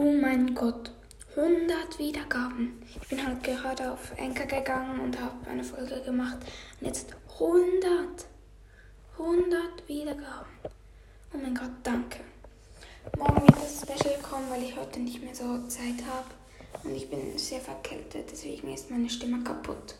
Oh mein Gott, 100 Wiedergaben. Ich bin halt gerade auf Enker gegangen und habe eine Folge gemacht. Und jetzt 100. 100 Wiedergaben. Oh mein Gott, danke. Morgen wird das Special kommen, weil ich heute nicht mehr so Zeit habe. Und ich bin sehr verkältet, deswegen ist meine Stimme kaputt.